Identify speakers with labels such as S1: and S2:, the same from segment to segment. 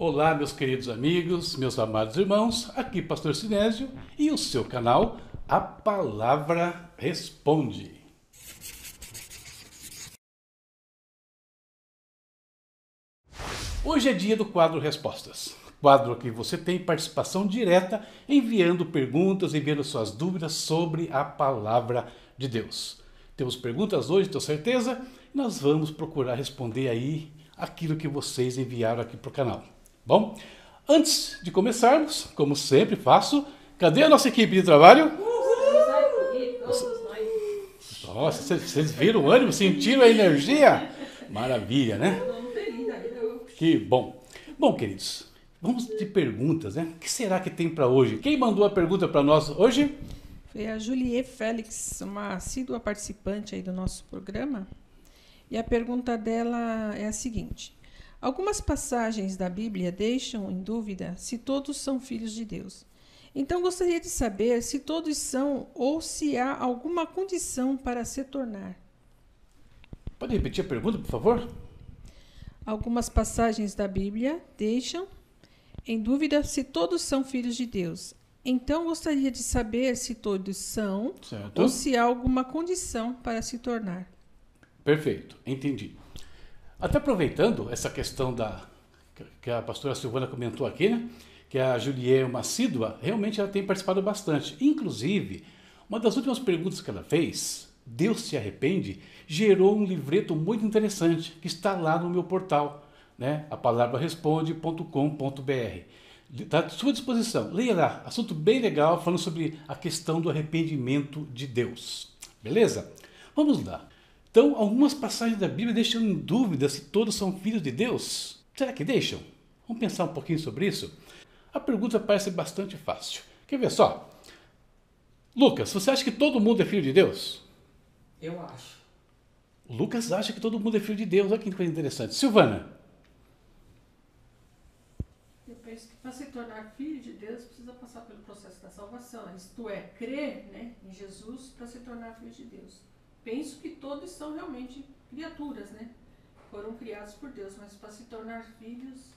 S1: Olá, meus queridos amigos, meus amados irmãos, aqui Pastor Sinésio e o seu canal A Palavra Responde. Hoje é dia do quadro Respostas. Quadro que você tem participação direta, enviando perguntas, enviando suas dúvidas sobre a palavra de Deus. Temos perguntas hoje, tenho certeza, e nós vamos procurar responder aí aquilo que vocês enviaram aqui para o canal. Bom, antes de começarmos, como sempre faço, cadê a nossa equipe de trabalho? Nossa, vocês viram o ânimo, sentiram a energia? Maravilha, né? Que bom. Bom, queridos, vamos de perguntas, né? O que será que tem para hoje? Quem mandou a pergunta para nós hoje?
S2: Foi a Julie Félix, uma assídua participante aí do nosso programa. E a pergunta dela é a seguinte: Algumas passagens da Bíblia deixam em dúvida se todos são filhos de Deus. Então gostaria de saber se todos são ou se há alguma condição para se tornar.
S1: Pode repetir a pergunta, por favor?
S2: Algumas passagens da Bíblia deixam em dúvida se todos são filhos de Deus. Então gostaria de saber se todos são certo. ou se há alguma condição para se tornar.
S1: Perfeito, entendi. Até aproveitando essa questão da que a pastora Silvana comentou aqui, né? Que a Juliette é uma assídua, realmente ela tem participado bastante. Inclusive, uma das últimas perguntas que ela fez, Deus se arrepende, gerou um livreto muito interessante que está lá no meu portal, né? A palavra responde.com.br. Está à sua disposição. Leia lá, assunto bem legal falando sobre a questão do arrependimento de Deus. Beleza? Vamos lá. Então, algumas passagens da Bíblia deixam em dúvida se todos são filhos de Deus. Será que deixam? Vamos pensar um pouquinho sobre isso? A pergunta parece bastante fácil. Quer ver só? Lucas, você acha que todo mundo é filho de Deus?
S3: Eu acho.
S1: Lucas acha que todo mundo é filho de Deus. Olha que coisa interessante. Silvana.
S4: Eu penso que para se tornar filho de Deus precisa passar pelo processo da salvação. Isto é, crer né, em Jesus para se tornar filho de Deus. Penso que todos são realmente criaturas, né? Foram criados por Deus, mas para se tornar filhos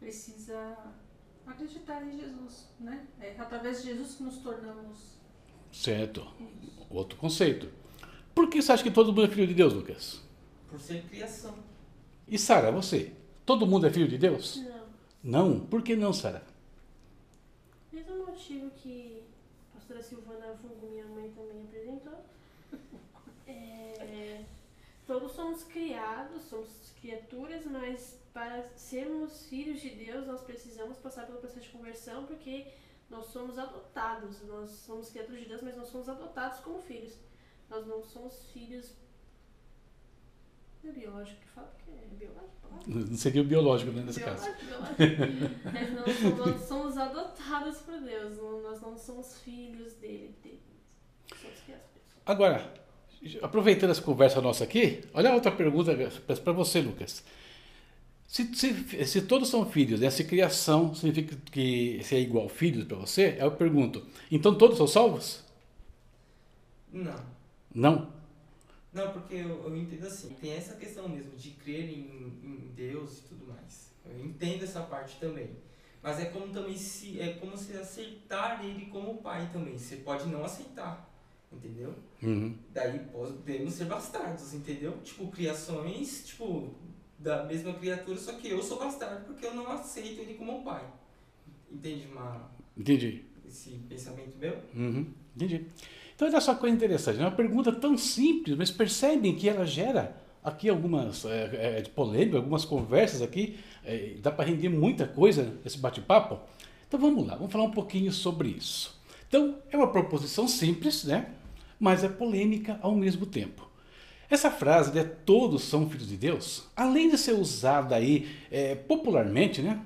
S4: precisa acreditar em Jesus, né? É através de Jesus que nos tornamos.
S1: Certo. Outro conceito. Por que você acha que todo mundo é filho de Deus, Lucas?
S3: Por ser criação.
S1: E Sara, você? Todo mundo é filho de Deus?
S5: Não.
S1: Não? Por que não, Sara?
S5: Mesmo motivo que a pastora Silvana Fungo, minha mãe, também apresentou. É, todos somos criados, somos criaturas, mas para sermos filhos de Deus, nós precisamos passar pelo processo de conversão, porque nós somos adotados. Nós somos criaturas de Deus, mas nós somos adotados como filhos. Nós não somos filhos. É biológico que fala que é biológico?
S1: Não seria o biológico, né, nesse
S5: biológico,
S1: caso.
S5: Biológico. Mas somos, nós somos adotados por Deus. Nós não somos filhos dele. dele. Somos criaturas.
S1: Agora, aproveitando essa conversa nossa aqui, olha a outra pergunta para você, Lucas. Se, se, se, todos são filhos, essa né, criação significa que se é igual filhos para você, eu pergunto, então todos são salvos?
S3: Não.
S1: Não?
S3: Não, porque eu, eu entendo assim, tem essa questão mesmo de crer em, em Deus e tudo mais. Eu entendo essa parte também. Mas é como também se é como se aceitar ele como pai também. Você pode não aceitar, entendeu?
S1: Uhum.
S3: Daí podemos ser bastardos, entendeu? Tipo, criações, tipo, da mesma criatura, só que eu sou bastardo porque eu não aceito ele como pai. Entende uma...
S1: Entendi.
S3: Esse pensamento meu?
S1: Uhum. Entendi. Então, olha só coisa interessante. É uma pergunta tão simples, mas percebem que ela gera aqui algumas é, é, polêmicas, algumas conversas aqui. É, dá para render muita coisa nesse bate-papo. Então, vamos lá, vamos falar um pouquinho sobre isso. Então, é uma proposição simples, né? Mas é polêmica ao mesmo tempo. Essa frase, né, todos são filhos de Deus, além de ser usada aí é, popularmente, né,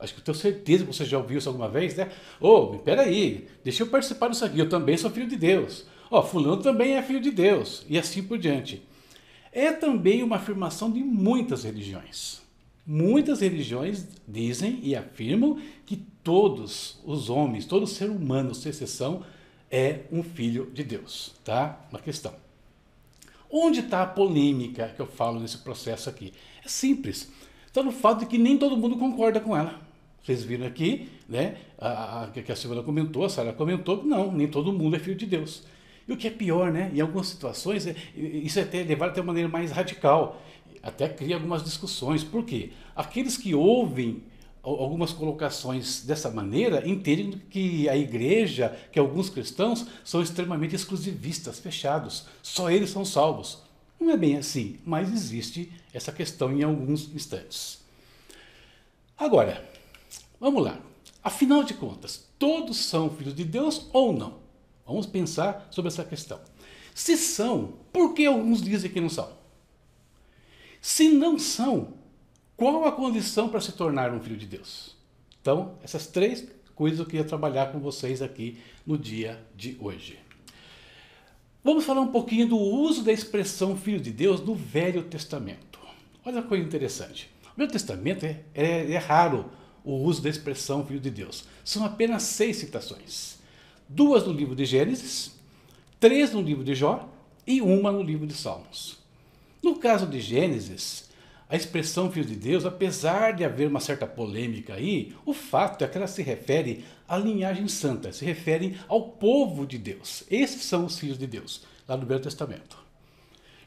S1: acho que eu tenho certeza que você já ouviu isso alguma vez, né? Ô, oh, peraí, deixa eu participar disso aqui, eu também sou filho de Deus. Ó, oh, fulano também é filho de Deus, e assim por diante. É também uma afirmação de muitas religiões. Muitas religiões dizem e afirmam que todos os homens, todo ser humano, sem exceção, é um filho de Deus, tá? Uma questão. Onde está a polêmica que eu falo nesse processo aqui? É simples. está no fato de que nem todo mundo concorda com ela. Vocês viram aqui, né? A, a, que a Silvana comentou, a Sara comentou, não, nem todo mundo é filho de Deus. E o que é pior, né? Em algumas situações, é, isso é até levado até uma maneira mais radical. Até cria algumas discussões. Por quê? Aqueles que ouvem algumas colocações dessa maneira entendem que a igreja, que alguns cristãos são extremamente exclusivistas, fechados. Só eles são salvos. Não é bem assim, mas existe essa questão em alguns instantes. Agora, vamos lá. Afinal de contas, todos são filhos de Deus ou não? Vamos pensar sobre essa questão. Se são, por que alguns dizem que não são? Se não são, qual a condição para se tornar um filho de Deus? Então, essas três coisas eu queria trabalhar com vocês aqui no dia de hoje. Vamos falar um pouquinho do uso da expressão filho de Deus no Velho Testamento. Olha que coisa interessante. No Velho Testamento é, é, é raro o uso da expressão filho de Deus. São apenas seis citações. Duas no livro de Gênesis, três no livro de Jó e uma no livro de Salmos. No caso de Gênesis, a expressão filho de Deus, apesar de haver uma certa polêmica aí, o fato é que ela se refere à linhagem santa, se refere ao povo de Deus. Esses são os filhos de Deus, lá no Velho Testamento.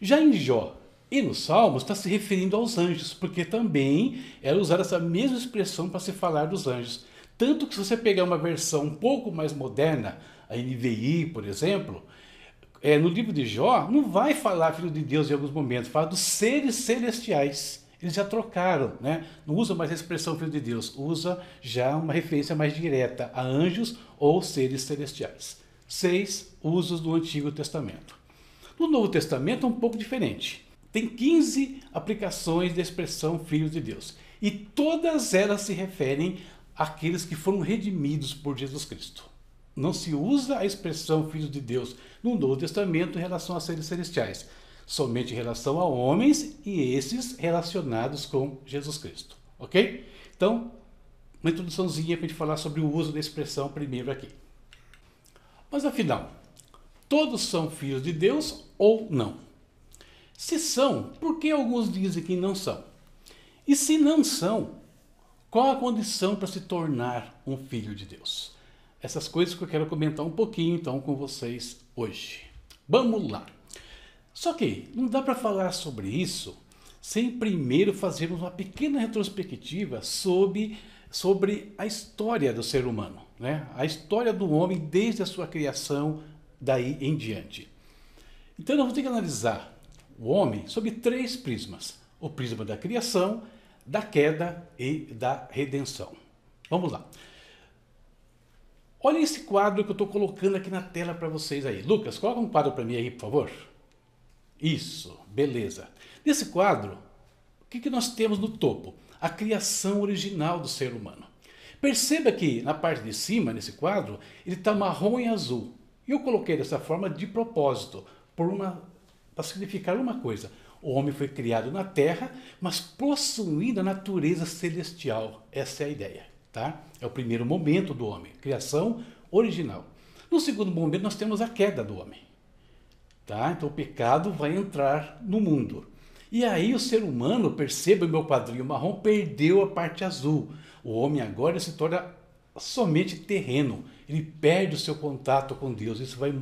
S1: Já em Jó e no Salmos está se referindo aos anjos, porque também era usar essa mesma expressão para se falar dos anjos. Tanto que se você pegar uma versão um pouco mais moderna, a NVI, por exemplo, é, no livro de Jó, não vai falar filho de Deus em alguns momentos, fala dos seres celestiais. Eles já trocaram, né? não usa mais a expressão filho de Deus, usa já uma referência mais direta a anjos ou seres celestiais. Seis usos do Antigo Testamento. No Novo Testamento é um pouco diferente. Tem 15 aplicações da expressão filho de Deus. E todas elas se referem àqueles que foram redimidos por Jesus Cristo. Não se usa a expressão filho de Deus no Novo Testamento em relação a seres celestiais, somente em relação a homens e esses relacionados com Jesus Cristo. Ok? Então, uma introduçãozinha para a gente falar sobre o uso da expressão primeiro aqui. Mas afinal, todos são filhos de Deus ou não? Se são, por que alguns dizem que não são? E se não são, qual a condição para se tornar um filho de Deus? essas coisas que eu quero comentar um pouquinho então com vocês hoje. Vamos lá. Só que não dá para falar sobre isso sem primeiro fazermos uma pequena retrospectiva sobre, sobre a história do ser humano, né? a história do homem desde a sua criação daí em diante. Então nós vamos ter que analisar o homem sob três prismas: o prisma da criação, da queda e da redenção. Vamos lá. Olha esse quadro que eu estou colocando aqui na tela para vocês aí. Lucas, coloca um quadro para mim aí, por favor. Isso, beleza. Nesse quadro, o que, que nós temos no topo? A criação original do ser humano. Perceba que na parte de cima, nesse quadro, ele está marrom e azul. Eu coloquei dessa forma de propósito, para significar uma coisa. O homem foi criado na terra, mas possuindo a natureza celestial. Essa é a ideia. Tá? É o primeiro momento do homem, criação original. No segundo momento, nós temos a queda do homem. Tá? Então, o pecado vai entrar no mundo. E aí, o ser humano, perceba o meu quadrinho marrom, perdeu a parte azul. O homem agora se torna somente terreno. Ele perde o seu contato com Deus. Isso vai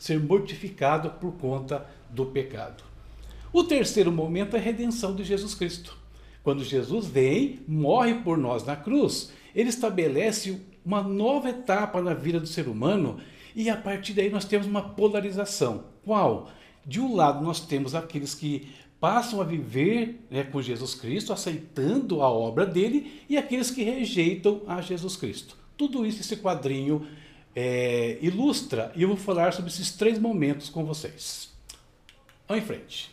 S1: ser mortificado por conta do pecado. O terceiro momento é a redenção de Jesus Cristo. Quando Jesus vem, morre por nós na cruz ele estabelece uma nova etapa na vida do ser humano e a partir daí nós temos uma polarização. Qual? De um lado nós temos aqueles que passam a viver né, com Jesus Cristo, aceitando a obra dele, e aqueles que rejeitam a Jesus Cristo. Tudo isso esse quadrinho é, ilustra e eu vou falar sobre esses três momentos com vocês. Vamos em frente.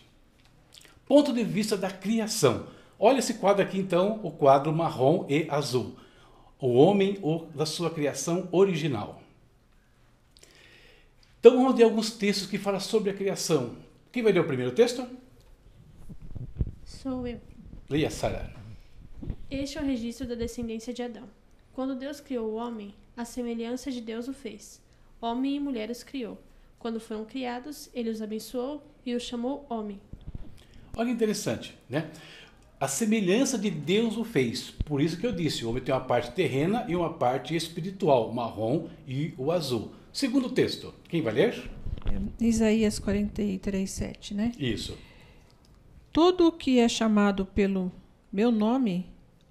S1: Ponto de vista da criação. Olha esse quadro aqui então, o quadro marrom e azul o homem ou da sua criação original. Então vamos ler alguns textos que falam sobre a criação. Quem vai ler o primeiro texto?
S5: Sou eu.
S1: Leia, Sara.
S5: Este é o registro da descendência de Adão. Quando Deus criou o homem, a semelhança de Deus o fez. Homem e mulher os criou. Quando foram criados, ele os abençoou e os chamou homem.
S1: Olha interessante, né? A semelhança de Deus o fez. Por isso que eu disse, o homem tem uma parte terrena e uma parte espiritual, o marrom e o azul. Segundo texto, quem vai ler?
S2: Isaías 43, 7, né?
S1: Isso.
S2: Todo o que é chamado pelo meu nome,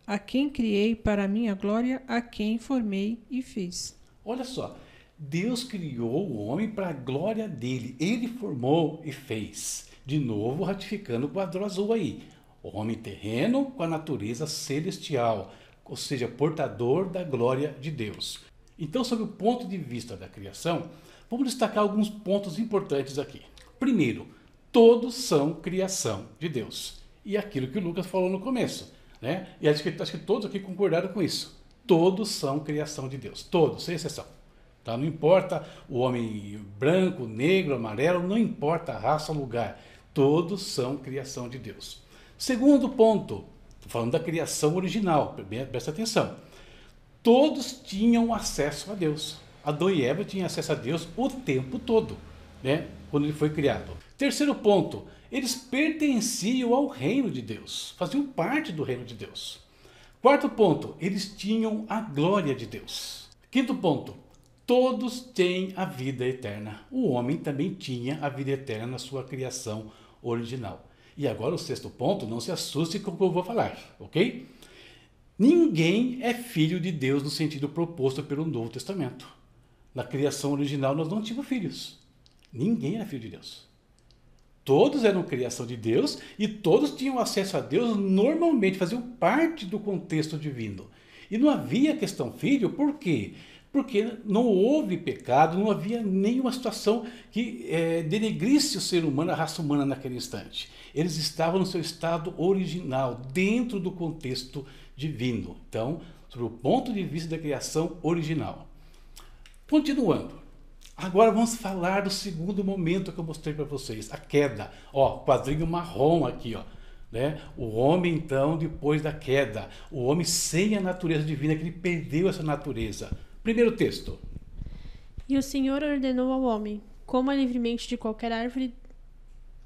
S2: a quem criei para a minha glória, a quem formei e fiz.
S1: Olha só, Deus criou o homem para a glória dele. Ele formou e fez. De novo, ratificando o quadro azul aí. O homem terreno com a natureza celestial, ou seja, portador da glória de Deus. Então, sob o ponto de vista da criação, vamos destacar alguns pontos importantes aqui. Primeiro, todos são criação de Deus. E aquilo que o Lucas falou no começo. Né? E acho que, acho que todos aqui concordaram com isso. Todos são criação de Deus. Todos, sem exceção. Tá? Não importa o homem branco, negro, amarelo, não importa a raça, lugar. Todos são criação de Deus. Segundo ponto, falando da criação original, presta atenção. Todos tinham acesso a Deus. Adão e Eva tinham acesso a Deus o tempo todo, né? quando ele foi criado. Terceiro ponto, eles pertenciam ao reino de Deus, faziam parte do reino de Deus. Quarto ponto, eles tinham a glória de Deus. Quinto ponto, todos têm a vida eterna. O homem também tinha a vida eterna na sua criação original. E agora o sexto ponto, não se assuste com o que eu vou falar, ok? Ninguém é filho de Deus no sentido proposto pelo Novo Testamento. Na criação original nós não tínhamos filhos. Ninguém era filho de Deus. Todos eram criação de Deus e todos tinham acesso a Deus normalmente, faziam parte do contexto divino. E não havia questão filho, por quê? porque não houve pecado, não havia nenhuma situação que é, denegrisse o ser humano, a raça humana naquele instante. Eles estavam no seu estado original, dentro do contexto divino. Então, sobre o ponto de vista da criação original. Continuando. Agora vamos falar do segundo momento que eu mostrei para vocês, a queda. Ó, quadrinho marrom aqui, ó. Né? O homem, então, depois da queda, o homem sem a natureza divina, que ele perdeu essa natureza. Primeiro texto.
S5: E o Senhor ordenou ao homem: coma livremente de qualquer árvore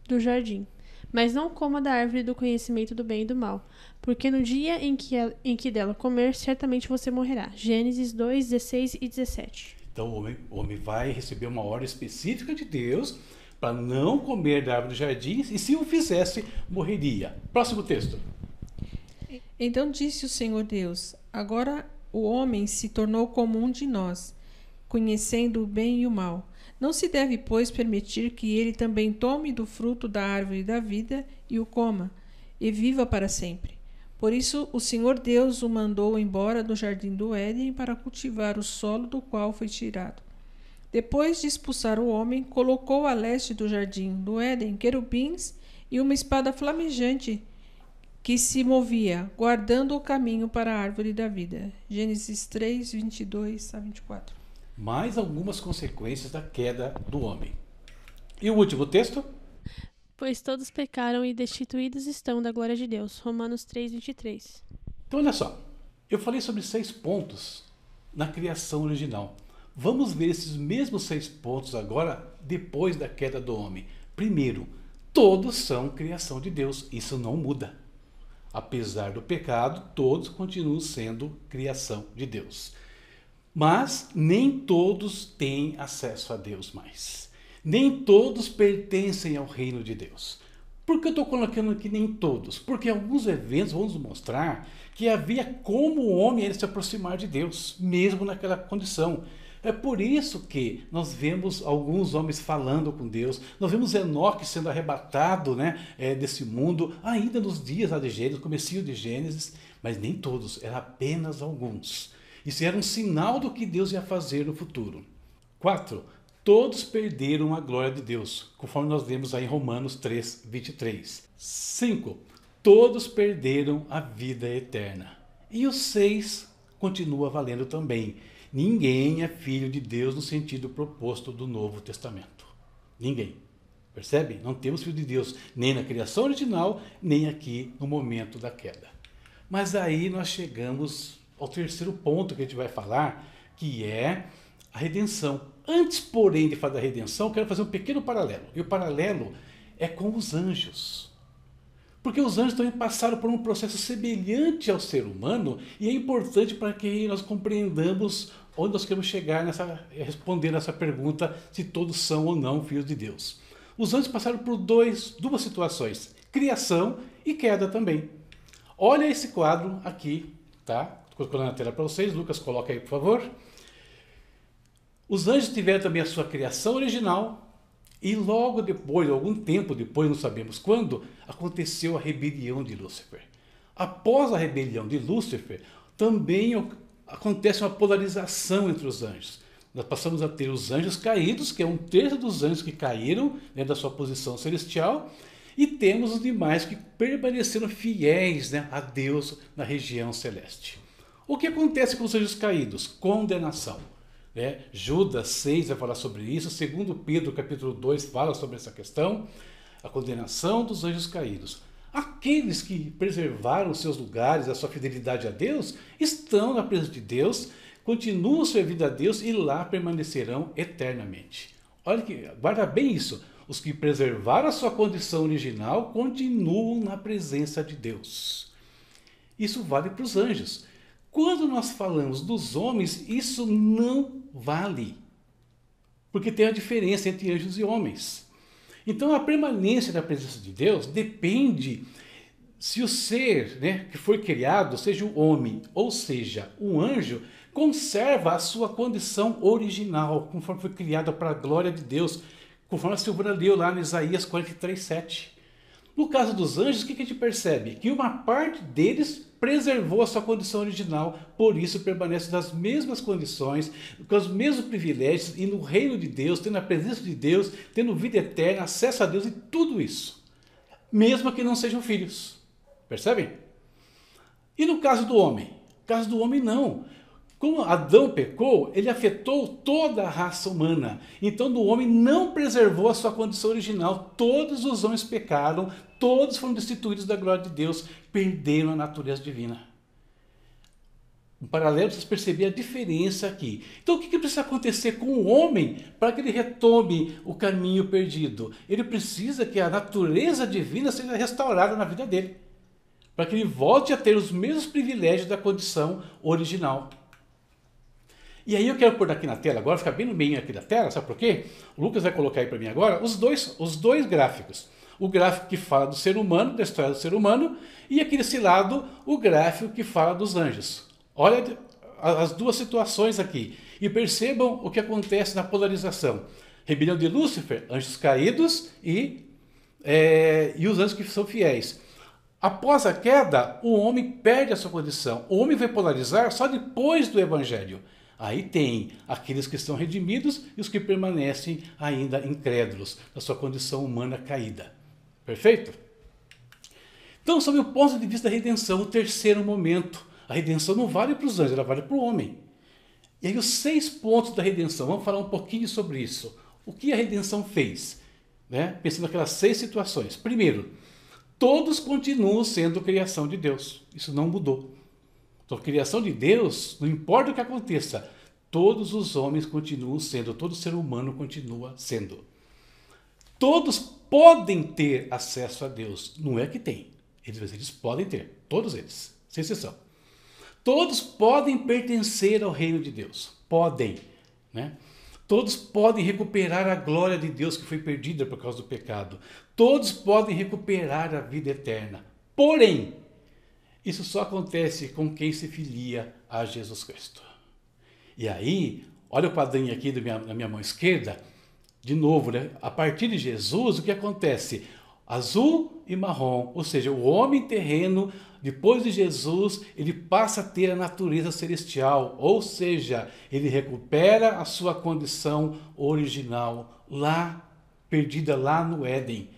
S5: do jardim, mas não coma da árvore do conhecimento do bem e do mal, porque no dia em que, ela, em que dela comer, certamente você morrerá. Gênesis 2, 16 e 17.
S1: Então o homem, o homem vai receber uma ordem específica de Deus para não comer da árvore do jardim, e se o fizesse, morreria. Próximo texto.
S2: Então disse o Senhor Deus: Agora o homem se tornou como um de nós, conhecendo o bem e o mal. Não se deve, pois, permitir que ele também tome do fruto da árvore da vida e o coma, e viva para sempre. Por isso, o Senhor Deus o mandou embora do jardim do Éden para cultivar o solo do qual foi tirado. Depois de expulsar o homem, colocou a leste do jardim do Éden querubins e uma espada flamejante que se movia, guardando o caminho para a árvore da vida. Gênesis 3, 22 a 24.
S1: Mais algumas consequências da queda do homem. E o último texto?
S5: Pois todos pecaram e destituídos estão da glória de Deus. Romanos 3, 23.
S1: Então, olha só. Eu falei sobre seis pontos na criação original. Vamos ver esses mesmos seis pontos agora, depois da queda do homem. Primeiro, todos são criação de Deus. Isso não muda. Apesar do pecado, todos continuam sendo criação de Deus. Mas nem todos têm acesso a Deus mais. Nem todos pertencem ao reino de Deus. Por que eu estou colocando aqui nem todos? Porque alguns eventos vão nos mostrar que havia como o homem ele se aproximar de Deus, mesmo naquela condição. É por isso que nós vemos alguns homens falando com Deus, nós vemos Enoque sendo arrebatado né, é, desse mundo, ainda nos dias lá de Gênesis, comecinho de Gênesis, mas nem todos, eram apenas alguns. Isso era um sinal do que Deus ia fazer no futuro. 4. Todos perderam a glória de Deus, conforme nós vemos aí em Romanos 3, 23. 5. Todos perderam a vida eterna. E o 6 continua valendo também. Ninguém é filho de Deus no sentido proposto do Novo Testamento. Ninguém. Percebe? Não temos filho de Deus nem na criação original, nem aqui no momento da queda. Mas aí nós chegamos ao terceiro ponto que a gente vai falar, que é a redenção. Antes, porém, de falar da redenção, quero fazer um pequeno paralelo. E o paralelo é com os anjos. Porque os anjos também passaram por um processo semelhante ao ser humano e é importante para que nós compreendamos onde nós queremos chegar nessa responder essa pergunta se todos são ou não filhos de Deus. Os anjos passaram por dois, duas situações: criação e queda também. Olha esse quadro aqui, tá? Colocando na tela para vocês. Lucas, coloca aí, por favor. Os anjos tiveram também a sua criação original, e logo depois, algum tempo depois, não sabemos quando, aconteceu a rebelião de Lúcifer. Após a rebelião de Lúcifer, também acontece uma polarização entre os anjos. Nós passamos a ter os anjos caídos, que é um terço dos anjos que caíram né, da sua posição celestial, e temos os demais que permaneceram fiéis né, a Deus na região celeste. O que acontece com os anjos caídos? Condenação. Né? Judas 6 vai falar sobre isso, segundo Pedro capítulo 2 fala sobre essa questão, a condenação dos anjos caídos. Aqueles que preservaram seus lugares, a sua fidelidade a Deus, estão na presença de Deus, continuam servindo a Deus e lá permanecerão eternamente. Olha que, guarda bem isso. Os que preservaram a sua condição original continuam na presença de Deus. Isso vale para os anjos. Quando nós falamos dos homens, isso não vale. Porque tem a diferença entre anjos e homens. Então a permanência da presença de Deus depende se o ser né, que foi criado, seja o homem ou seja o anjo, conserva a sua condição original, conforme foi criado para a glória de Deus, conforme a Silvana leu lá no Isaías 43, 7. No caso dos anjos, o que a gente percebe? Que uma parte deles preservou a sua condição original, por isso permanece nas mesmas condições, com os mesmos privilégios e no reino de Deus, tendo a presença de Deus, tendo vida eterna, acesso a Deus e tudo isso, mesmo que não sejam filhos. Percebem? E no caso do homem? No caso do homem, não. Como Adão pecou, ele afetou toda a raça humana. Então, do homem não preservou a sua condição original. Todos os homens pecaram, todos foram destituídos da glória de Deus, perderam a natureza divina. Um paralelo, vocês perceberam a diferença aqui. Então, o que precisa acontecer com o homem para que ele retome o caminho perdido? Ele precisa que a natureza divina seja restaurada na vida dele, para que ele volte a ter os mesmos privilégios da condição original. E aí eu quero pôr aqui na tela agora, ficar bem no meio aqui da tela, sabe por quê? O Lucas vai colocar aí para mim agora os dois, os dois gráficos. O gráfico que fala do ser humano, da história do ser humano, e aqui desse lado o gráfico que fala dos anjos. Olha as duas situações aqui e percebam o que acontece na polarização. Rebelião de Lúcifer, anjos caídos e, é, e os anjos que são fiéis. Após a queda, o homem perde a sua condição. O homem vai polarizar só depois do evangelho. Aí tem aqueles que estão redimidos e os que permanecem ainda incrédulos, na sua condição humana caída. Perfeito? Então, sob o ponto de vista da redenção, o terceiro momento, a redenção não vale para os anjos, ela vale para o homem. E aí, os seis pontos da redenção, vamos falar um pouquinho sobre isso. O que a redenção fez? Né? Pensando naquelas seis situações. Primeiro, todos continuam sendo criação de Deus. Isso não mudou. Então, a criação de Deus, não importa o que aconteça, todos os homens continuam sendo, todo ser humano continua sendo. Todos podem ter acesso a Deus. Não é que tem. Eles, eles podem ter. Todos eles, sem exceção. Todos podem pertencer ao reino de Deus. Podem. Né? Todos podem recuperar a glória de Deus que foi perdida por causa do pecado. Todos podem recuperar a vida eterna. Porém, isso só acontece com quem se filia a Jesus Cristo. E aí, olha o quadrinho aqui minha, na minha mão esquerda, de novo, né? a partir de Jesus, o que acontece? Azul e marrom, ou seja, o homem terreno, depois de Jesus, ele passa a ter a natureza celestial, ou seja, ele recupera a sua condição original, lá, perdida lá no Éden.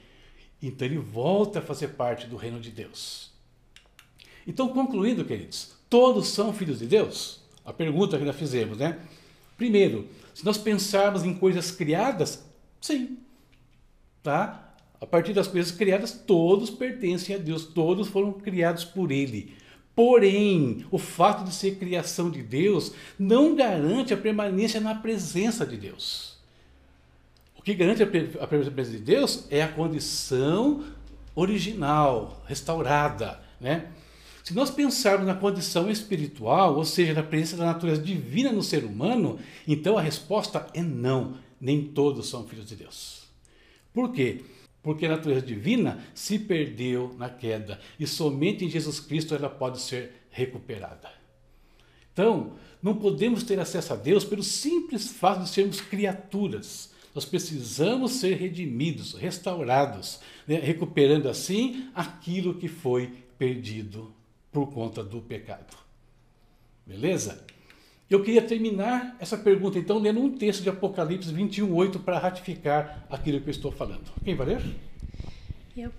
S1: Então ele volta a fazer parte do reino de Deus. Então, concluindo, queridos, todos são filhos de Deus? A pergunta que nós fizemos, né? Primeiro, se nós pensarmos em coisas criadas, sim. Tá? A partir das coisas criadas, todos pertencem a Deus, todos foram criados por Ele. Porém, o fato de ser criação de Deus não garante a permanência na presença de Deus. O que garante a presença de Deus é a condição original, restaurada, né? Se nós pensarmos na condição espiritual, ou seja, na presença da natureza divina no ser humano, então a resposta é não. Nem todos são filhos de Deus. Por quê? Porque a natureza divina se perdeu na queda e somente em Jesus Cristo ela pode ser recuperada. Então, não podemos ter acesso a Deus pelo simples fato de sermos criaturas. Nós precisamos ser redimidos, restaurados, né? recuperando assim aquilo que foi perdido por conta do pecado. Beleza? Eu queria terminar essa pergunta, então, lendo um texto de Apocalipse 21, 8, para ratificar aquilo que eu estou falando. Quem vai ler?
S5: Eu.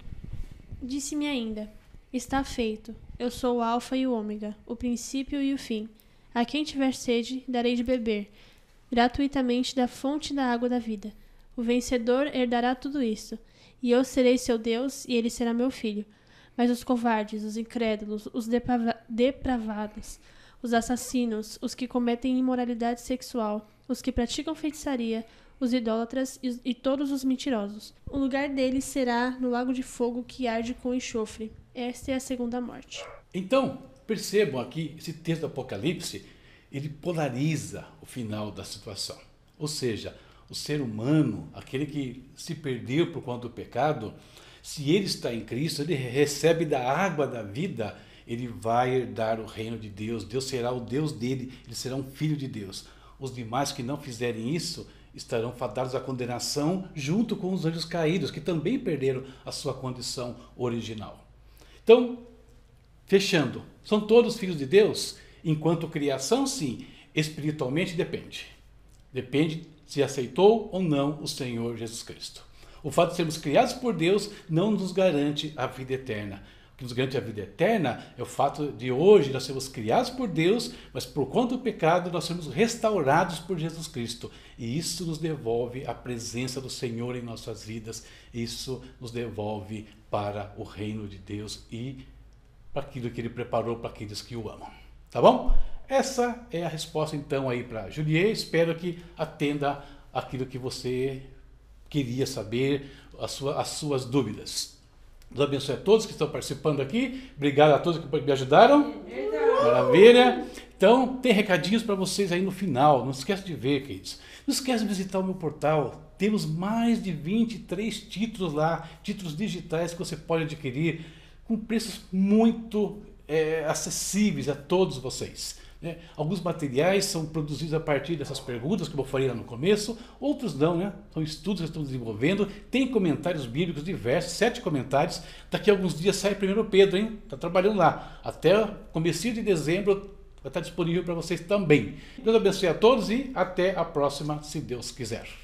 S5: Disse-me ainda: Está feito. Eu sou o Alfa e o Ômega, o princípio e o fim. A quem tiver sede, darei de beber, gratuitamente da fonte da água da vida. O vencedor herdará tudo isto, e eu serei seu Deus, e ele será meu filho. Mas os covardes, os incrédulos, os depravados, os assassinos, os que cometem imoralidade sexual, os que praticam feitiçaria, os idólatras e, e, todos os mentirosos. O lugar deles será no lago de fogo que arde com enxofre. Esta é a segunda morte.
S1: Então, percebam aqui, esse texto do Apocalipse, ele polariza o final da situação. Ou seja, o ser humano, aquele que se perdeu por conta do pecado, se ele está em Cristo, ele recebe da água da vida, ele vai herdar o reino de Deus. Deus será o Deus dele, ele será um filho de Deus. Os demais que não fizerem isso estarão fadados à condenação junto com os anjos caídos, que também perderam a sua condição original. Então, fechando, são todos filhos de Deus? Enquanto criação, sim. Espiritualmente depende. Depende se aceitou ou não o Senhor Jesus Cristo. O fato de sermos criados por Deus não nos garante a vida eterna. O que nos garante a vida eterna é o fato de hoje nós sermos criados por Deus, mas por conta do pecado nós somos restaurados por Jesus Cristo. E isso nos devolve a presença do Senhor em nossas vidas. Isso nos devolve para o reino de Deus e para aquilo que Ele preparou para aqueles que o amam. Tá bom? Essa é a resposta então aí para Juliet. Espero que atenda aquilo que você queria saber, as, sua, as suas dúvidas. Deus abençoe a todos que estão participando aqui. Obrigado a todos que me ajudaram. Maravilha. Então, tem recadinhos para vocês aí no final. Não esqueça de ver, queridos. Não esqueça de visitar o meu portal. Temos mais de 23 títulos lá, títulos digitais que você pode adquirir com preços muito é, acessíveis a todos vocês. Né? Alguns materiais são produzidos a partir dessas perguntas que eu falei lá no começo, outros não, né? São estudos que estamos desenvolvendo. Tem comentários bíblicos diversos, sete comentários. Daqui a alguns dias sai primeiro Pedro, hein? Está trabalhando lá. Até começo de dezembro vai estar disponível para vocês também. Deus abençoe a todos e até a próxima, se Deus quiser.